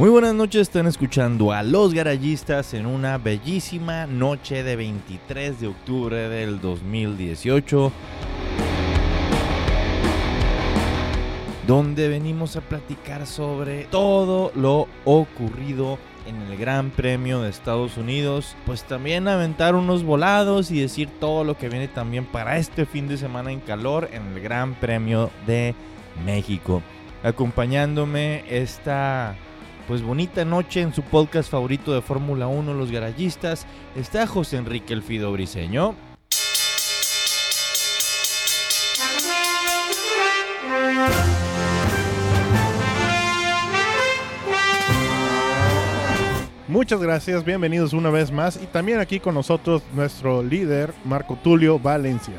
Muy buenas noches, están escuchando a Los Garallistas en una bellísima noche de 23 de octubre del 2018. Donde venimos a platicar sobre todo lo ocurrido en el Gran Premio de Estados Unidos. Pues también aventar unos volados y decir todo lo que viene también para este fin de semana en calor en el Gran Premio de México. Acompañándome esta pues bonita noche en su podcast favorito de Fórmula 1, Los Garallistas, está José Enrique Elfido Briseño. Muchas gracias, bienvenidos una vez más y también aquí con nosotros nuestro líder Marco Tulio Valencia.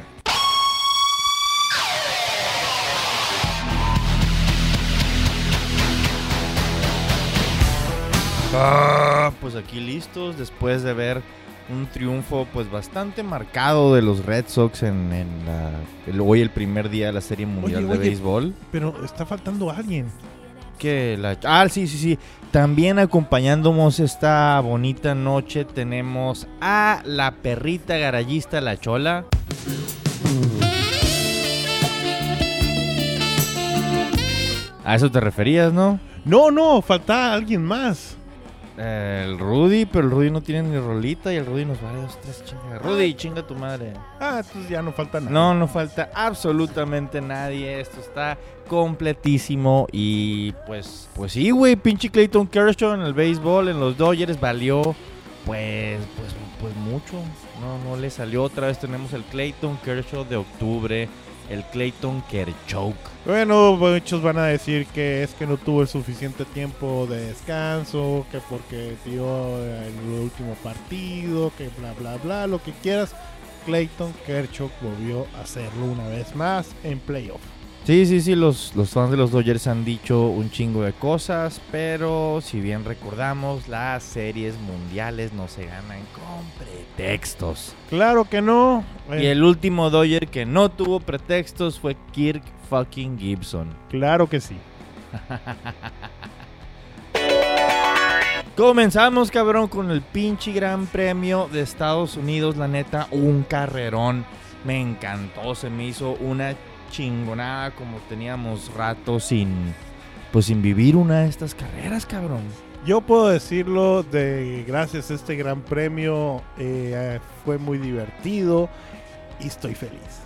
Ah, pues aquí listos después de ver un triunfo pues bastante marcado de los Red Sox en, en la- el- hoy el primer día de la Serie Mundial Oye, de oye. Béisbol. Pero está faltando alguien. Que la, ah, sí, sí, sí. También acompañándonos esta bonita noche tenemos a la perrita garallista La Chola. A eso te referías, ¿no? No, no, falta alguien más. Eh, el Rudy, pero el Rudy no tiene ni rolita y el Rudy nos vale dos, tres chingas. Rudy, chinga tu madre. Ah, entonces ya no falta nada. No, no falta absolutamente nadie. Esto está completísimo. Y pues, pues sí, güey. Pinche Clayton Kershaw en el béisbol, en los Dodgers, valió pues, pues, pues mucho. No, no le salió. Otra vez tenemos el Clayton Kershaw de octubre. El Clayton Kershaw. Bueno, muchos van a decir que es que no tuvo el suficiente tiempo de descanso, que porque dio el último partido, que bla, bla, bla, lo que quieras. Clayton Kershaw volvió a hacerlo una vez más en playoff. Sí, sí, sí, los, los fans de los Dodgers han dicho un chingo de cosas, pero si bien recordamos, las series mundiales no se ganan con pretextos. Claro que no. Y el último Dodger que no tuvo pretextos fue Kirk fucking Gibson. Claro que sí. Comenzamos, cabrón, con el pinche Gran Premio de Estados Unidos. La neta, un carrerón. Me encantó, se me hizo una chingonada como teníamos rato sin, pues sin vivir una de estas carreras, cabrón. Yo puedo decirlo de gracias a este gran premio eh, fue muy divertido y estoy feliz.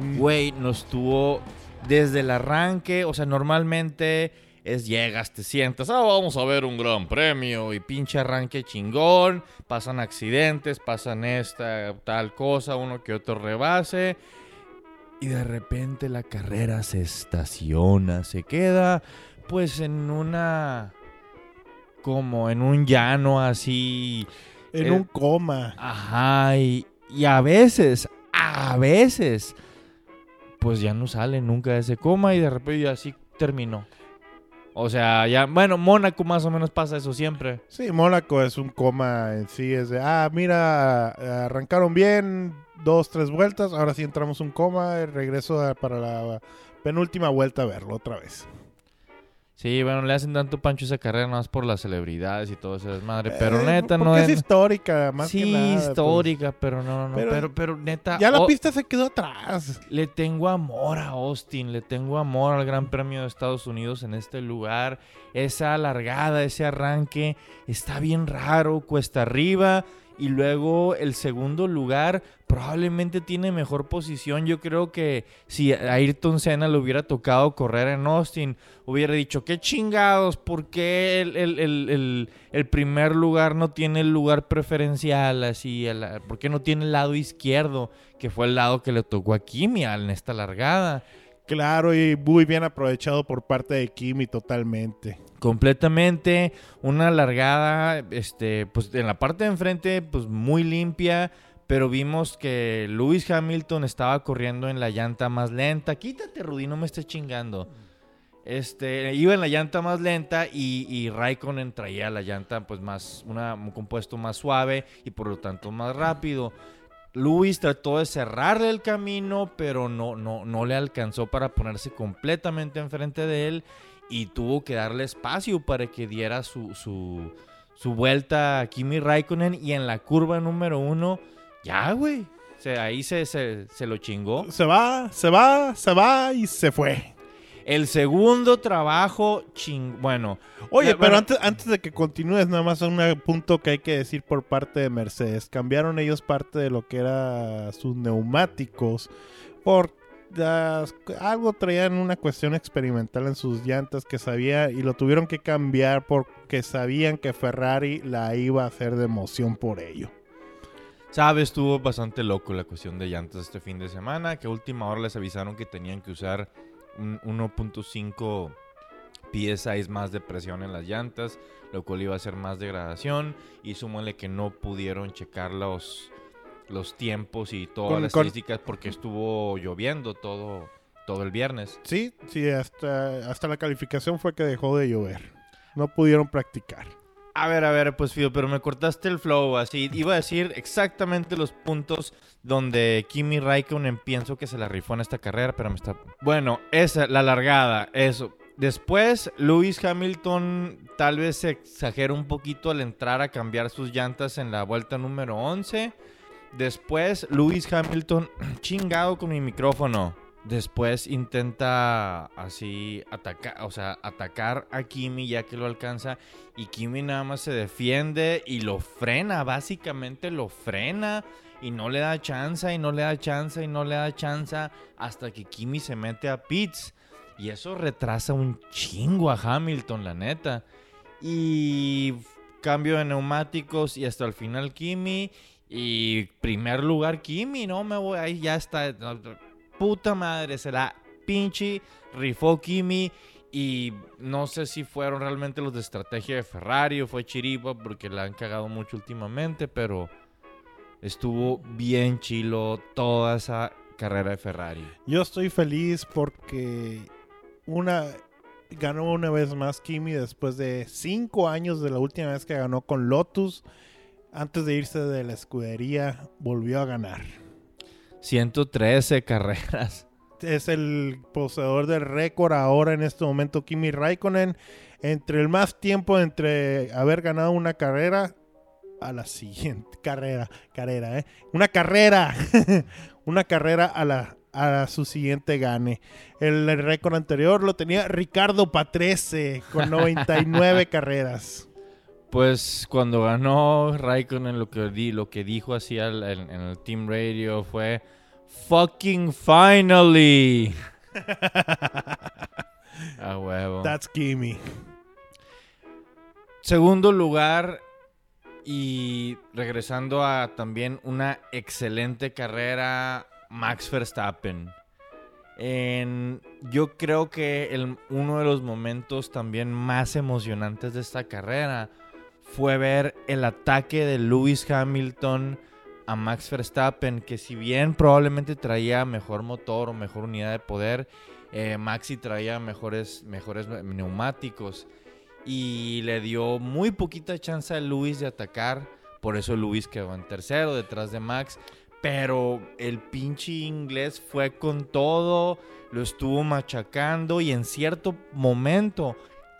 Mm, Güey, nos tuvo desde el arranque, o sea, normalmente es llegas, te sientas, ah, vamos a ver un gran premio y pinche arranque chingón, pasan accidentes, pasan esta, tal cosa, uno que otro rebase. Y de repente la carrera se estaciona, se queda pues en una... como en un llano así En eh, un coma. Ajá, y, y a veces, a veces, pues ya no sale nunca de ese coma y de repente así terminó. O sea, ya, bueno, Mónaco más o menos pasa eso siempre. Sí, Mónaco es un coma en sí. Es de, ah, mira, arrancaron bien, dos, tres vueltas. Ahora sí entramos un coma. Regreso para la penúltima vuelta a verlo otra vez. Sí, bueno, le hacen tanto pancho esa carrera nada más por las celebridades y todo ese desmadre. Pero Eh, neta, no es es. histórica, más sí, que nada. pues. histórica, pero no, no, Pero- pero, pero, neta. Ya la oh, pista se quedó atrás. Le tengo amor a Austin, le tengo amor al Gran Premio de Estados Unidos en este lugar. Esa largada, ese arranque está bien raro, cuesta arriba. Y luego el segundo lugar probablemente tiene mejor posición. Yo creo que si a Ayrton Senna le hubiera tocado correr en Austin, hubiera dicho, qué chingados, ¿por qué el, el- el- el- primer lugar no tiene el lugar preferencial? Así, ¿Por qué no tiene el lado izquierdo? Que fue el lado que le tocó a Kimi en esta largada. Claro, y muy bien aprovechado por parte de Kimi totalmente. Completamente, una largada, este, pues en la parte de enfrente, pues muy limpia, pero vimos que Lewis Hamilton estaba corriendo en la llanta más lenta. Quítate, Rudy, no me estés chingando. Este, iba en la llanta más lenta y, y Raikkonen traía la llanta, pues más, una, un compuesto más suave y por lo tanto más rápido. Luis trató de cerrarle el camino, pero no, no, no le alcanzó para ponerse completamente enfrente de él. y tuvo que darle espacio para que diera su, su, su vuelta a Kimi Raikkonen y en la curva número uno, ya, güey. O sea, ahí se, se, se lo chingó. Se va, se va, se va y se fue. El segundo trabajo, ching... Bueno. Oye, Eh, pero bueno, antes, antes de que continúes, nada más un punto que hay que decir por parte de Mercedes. Cambiaron ellos parte de lo que era sus neumáticos por las- algo traían una cuestión experimental en sus llantas que sabía y lo tuvieron que cambiar porque sabían que Ferrari la iba a hacer de emoción por ello. Sabes, estuvo bastante loco la cuestión de llantas este fin de semana, que a última hora les avisaron que tenían que usar un 1.5 PSI más de presión en las llantas, lo cual iba a ser más degradación, y súmale que no pudieron checar los, los tiempos y todas Con- las con- estadísticas porque estuvo lloviendo todo, todo el viernes. Sí, sí, hasta, hasta la calificación fue que dejó de llover. No pudieron practicar. A ver, a ver, pues Fido, pero me cortaste el flow así. Iba a decir exactamente los puntos donde Kimi Raikkonen pienso que se la rifó en esta carrera, pero me está... Bueno, esa, la largada, eso. Después, Lewis Hamilton tal vez se exagera un poquito al entrar a cambiar sus llantas en la vuelta número 11. Después, Lewis Hamilton, chingado con mi micrófono. Después intenta así atacar, o sea, atacar a Kimi ya que lo alcanza y Kimi nada más se defiende y lo frena, básicamente lo frena y no le da chance y no le da chance y no le da chance hasta que Kimi se mete a pits y eso retrasa un chingo a Hamilton, la neta. Y cambio de neumáticos y hasta el final Kimi y primer lugar Kimi, no me voy, ahí ya está. Puta madre, se la pinche rifó Kimi. Y no sé si fueron realmente los de estrategia de Ferrari o fue Chiripa porque la han cagado mucho últimamente, pero estuvo bien chilo toda esa carrera de Ferrari. Yo estoy feliz porque una ganó una vez más Kimi después de cinco años de la última vez que ganó con Lotus. Antes de irse de la escudería, volvió a ganar. 113 carreras. Es el poseedor del récord ahora en este momento, Kimi Raikkonen. Entre el más tiempo entre haber ganado una carrera a la siguiente carrera, carrera, ¿eh? Una carrera, una carrera a la a su siguiente gane. El, el récord anterior lo tenía Ricardo Patrese con 99 carreras. Pues cuando ganó Raikkonen lo que, di, lo que dijo así al- en, en el Team Radio fue Fucking finally. A huevo. That's Kimi. Segundo lugar y regresando a también una excelente carrera, Max Verstappen. En- yo creo que el- uno de los momentos también más emocionantes de esta carrera fue ver el ataque de Lewis Hamilton a Max Verstappen, que si bien probablemente traía mejor motor o mejor unidad de poder, eh, Maxi traía mejores, mejores neumáticos y le dio muy poquita chance a Luis de atacar. Por eso Luis quedó en tercero detrás de Max. Pero el pinche inglés fue con todo, lo estuvo machacando y en cierto momento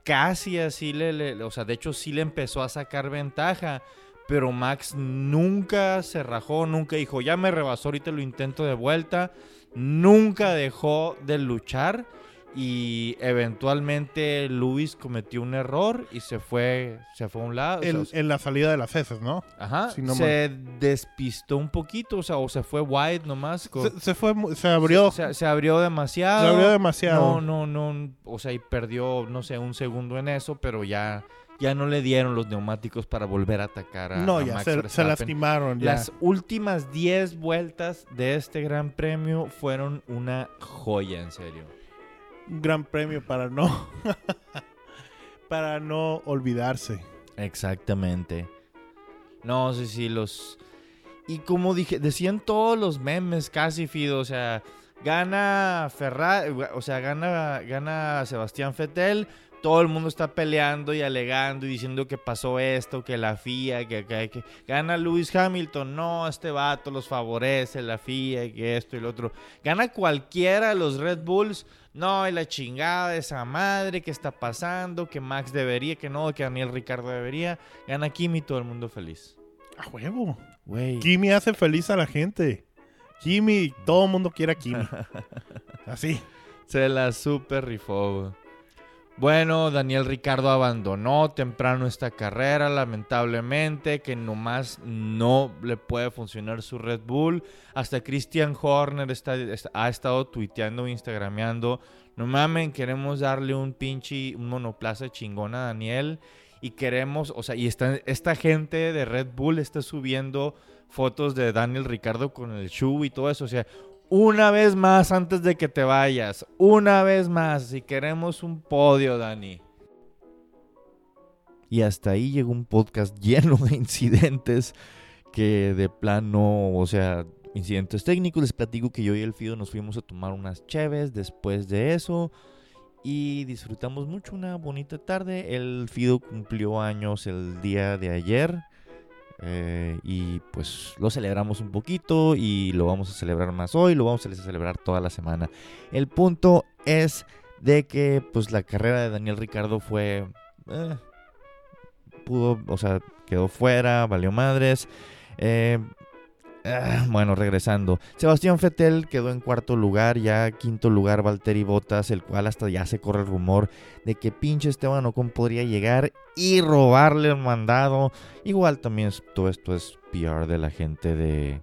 casi así le, le- o sea, de hecho sí le empezó a sacar ventaja. Pero Max nunca se rajó, nunca dijo, ya me rebasó, ahorita lo intento de vuelta. Nunca dejó de luchar y eventualmente Luis cometió un error y se fue, se fue a un lado. o sea, El- en la salida de las heces, ¿no? Ajá, si no se despistó un poquito, o sea, o se fue wide nomás. con- Se, se fue, se abrió, se, se abrió demasiado. se abrió demasiado. No, no, no, o sea, y perdió, no sé, un segundo en eso, pero ya, ya no le dieron los neumáticos para volver a atacar a, No, a ya Max se, se lastimaron. Ya. Las últimas 10 vueltas de este gran premio fueron una joya, en serio. Un gran premio para no, para no olvidarse. Exactamente. No, sí, sí, los... Y como dije, decían todos los memes casi, Fido, o sea, gana Ferrari, o sea, gana, gana Sebastián Vettel, todo el mundo está peleando y alegando y diciendo que pasó esto, que la FIA, que, que, que gana Lewis Hamilton, no, este vato los favorece, la FIA, que esto y lo otro. Gana cualquiera de los Red Bulls, no, y la chingada de esa madre, que está pasando, que Max debería, que no, que Daniel Ricardo debería. Gana Kimi, todo el mundo feliz. A huevo. Güey. Kimi hace feliz a la gente. Kimi, todo el mundo quiere a Kimi. Así. Se la super rifó, güey. Bueno, Daniel Ricardo abandonó temprano esta carrera, lamentablemente, que nomás no le puede funcionar su Red Bull. Hasta Christian Horner está, ha estado tuiteando, instagrameando. No mamen, queremos darle un pinche un monoplaza chingón a Daniel. Y queremos, o sea, y está, esta gente de Red Bull está subiendo fotos de Daniel Ricardo con el shoe y todo eso. O sea, una vez más antes de que te vayas. Una vez más. Si queremos un podio, Dani. Y hasta ahí llegó un podcast lleno de incidentes que de plano, o sea, incidentes técnicos. Les platico que yo y el Fido nos fuimos a tomar unas cheves después de eso. Y disfrutamos mucho una bonita tarde. El Fido cumplió años el día de ayer. Eh, y pues lo celebramos un poquito y lo vamos a celebrar más hoy, lo vamos a celebrar toda la semana. El punto es de que pues la carrera de Daniel Ricardo fue... eh, pudo, o sea, quedó fuera, valió madres. Eh, ah, bueno, regresando. Sebastián Fettel quedó en cuarto lugar, ya quinto lugar Valtteri Bottas, el cual hasta ya se corre el rumor de que pinche Esteban Ocon podría llegar y robarle el mandado. Igual también todo esto es PR de la gente de,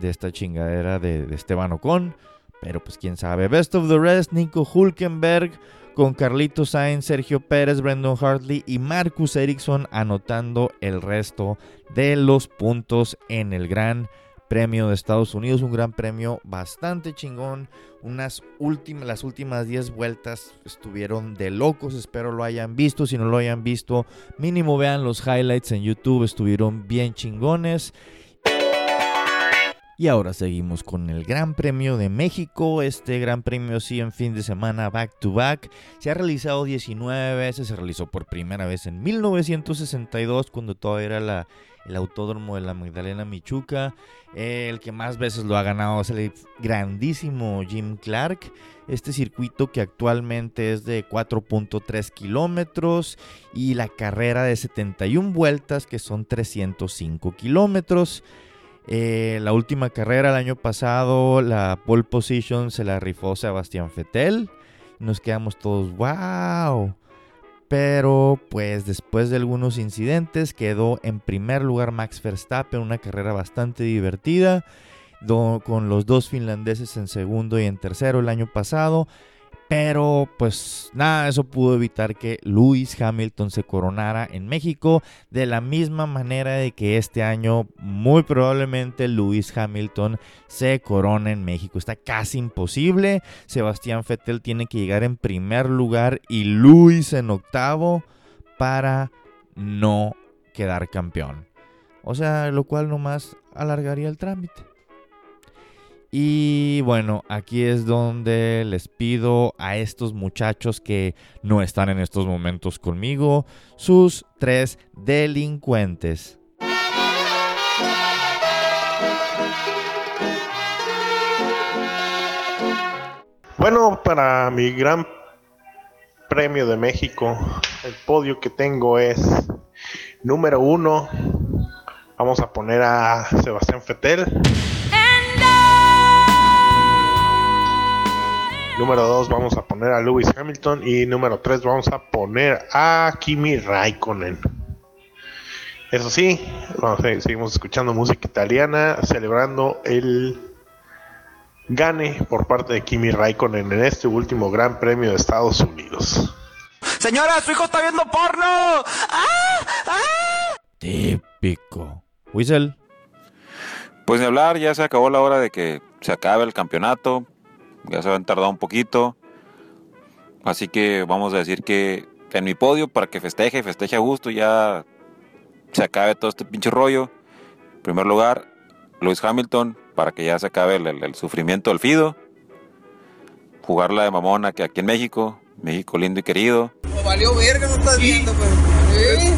de esta chingadera de, de Esteban Ocon. Pero pues quién sabe. Best of the rest, Nico Hulkenberg con Carlito Sainz, Sergio Pérez, Brandon Hartley y Marcus Ericsson anotando el resto de los puntos en el Gran Premio de Estados Unidos. Un gran premio bastante chingón. Unas últimas, las últimas 10 vueltas estuvieron de locos. Espero lo hayan visto. Si no lo hayan visto, mínimo vean los highlights en YouTube. Estuvieron bien chingones. Y ahora seguimos con el Gran Premio de México. Este Gran Premio sí en fin de semana back to back. Se ha realizado 19 veces. Se realizó por primera vez en 1962 cuando todavía era la, el autódromo de la Magdalena Michuca. El que más veces lo ha ganado es el grandísimo Jim Clark. Este circuito que actualmente es de 4.3 kilómetros y la carrera de 71 vueltas que son 305 kilómetros. Eh, la última carrera el año pasado, la pole position se la rifó Sebastián Fettel. Nos quedamos todos, wow. Pero pues después de algunos incidentes quedó en primer lugar Max Verstappen, una carrera bastante divertida, con los dos finlandeses en segundo y en tercero el año pasado. Pero pues nada, eso pudo evitar que Lewis Hamilton se coronara en México de la misma manera de que este año muy probablemente Lewis Hamilton se corona en México. Está casi imposible. Sebastián Vettel tiene que llegar en primer lugar y Lewis en octavo para no quedar campeón. O sea, lo cual nomás alargaría el trámite. Y bueno, aquí es donde les pido a estos muchachos que no están en estos momentos conmigo, sus tres delincuentes. Bueno, para mi gran premio de México, el podio que tengo es número uno. Vamos a poner a Sebastián Fettel. Número 2 vamos a poner a Lewis Hamilton y número 3 vamos a poner a Kimi Raikkonen. Eso sí, vamos a- seguimos escuchando música italiana, celebrando el gane por parte de Kimi Raikkonen en este último Gran Premio de Estados Unidos. Señora, su hijo está viendo porno. Típico. Whistle. Pues de hablar, ya se acabó la hora de que se acabe el campeonato. Ya se han tardado un poquito. Así que vamos a decir que en mi podio, para que festeje y festeje a gusto, ya se acabe todo este pinche rollo. En primer lugar, Lewis Hamilton, para que ya se acabe el, el- el sufrimiento del Fido. Jugarla de mamona que aquí en México, México lindo y querido. Valió verga, no estás viendo, pues. ¿Eh?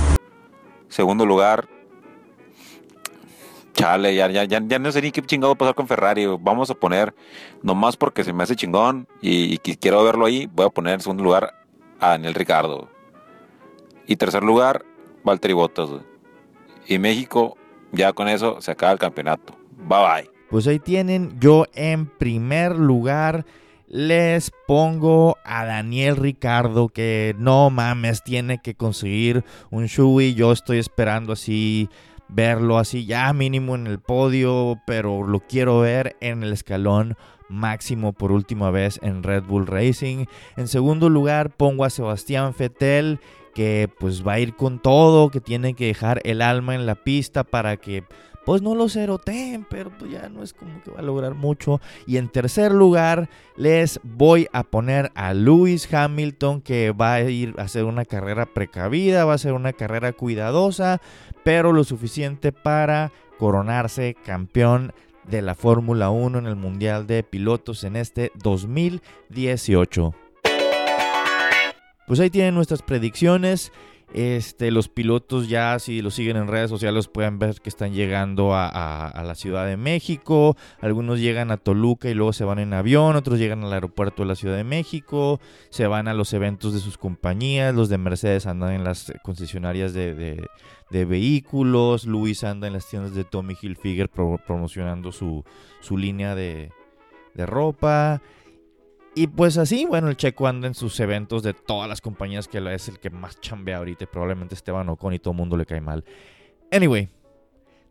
Segundo lugar, chale, ya, ya, ya, ya no sé ni qué chingado pasar con Ferrari. Vamos a poner, nomás porque se me hace chingón y, y qui- quiero verlo ahí, voy a poner en segundo lugar a Daniel Ricardo. Y tercer lugar, Valtteri Bottas. Y México, ya con eso se acaba el campeonato. Bye bye. Pues ahí tienen, yo en primer lugar les pongo a Daniel Ricardo que no mames, tiene que conseguir un Shui. Yo estoy esperando así verlo así ya mínimo en el podio, pero lo quiero ver en el escalón máximo por última vez en Red Bull Racing. En segundo lugar pongo a Sebastián Vettel que pues va a ir con todo, que tiene que dejar el alma en la pista para que pues no lo ceroteen, pero pues ya no es como que va a lograr mucho. Y en tercer lugar, les voy a poner a Lewis Hamilton, que va a ir a hacer una carrera precavida, va a ser una carrera cuidadosa, pero lo suficiente para coronarse campeón de la Fórmula 1 en el Mundial de Pilotos en este 2018. Pues ahí tienen nuestras predicciones. Este, los pilotos ya, si los siguen en redes sociales, pueden ver que están llegando a, la Ciudad de México. Algunos llegan a Toluca y luego se van en avión. Otros llegan al aeropuerto de la Ciudad de México. Se van a los eventos de sus compañías. Los de Mercedes andan en las concesionarias de, vehículos. Luis anda en las tiendas de Tommy Hilfiger pro- promocionando su, su línea de ropa. Y pues así, bueno, el Checo anda en sus eventos de todas las compañías que es el que más chambea ahorita. Probablemente Esteban Ocon y todo el mundo le cae mal. Anyway,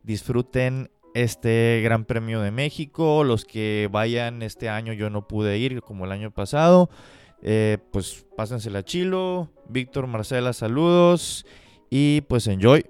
disfruten este Gran Premio de México. Los que vayan este año, yo no pude ir como el año pasado. Eh, pues pásensela chilo. Víctor, Marcela, saludos. Y pues enjoy.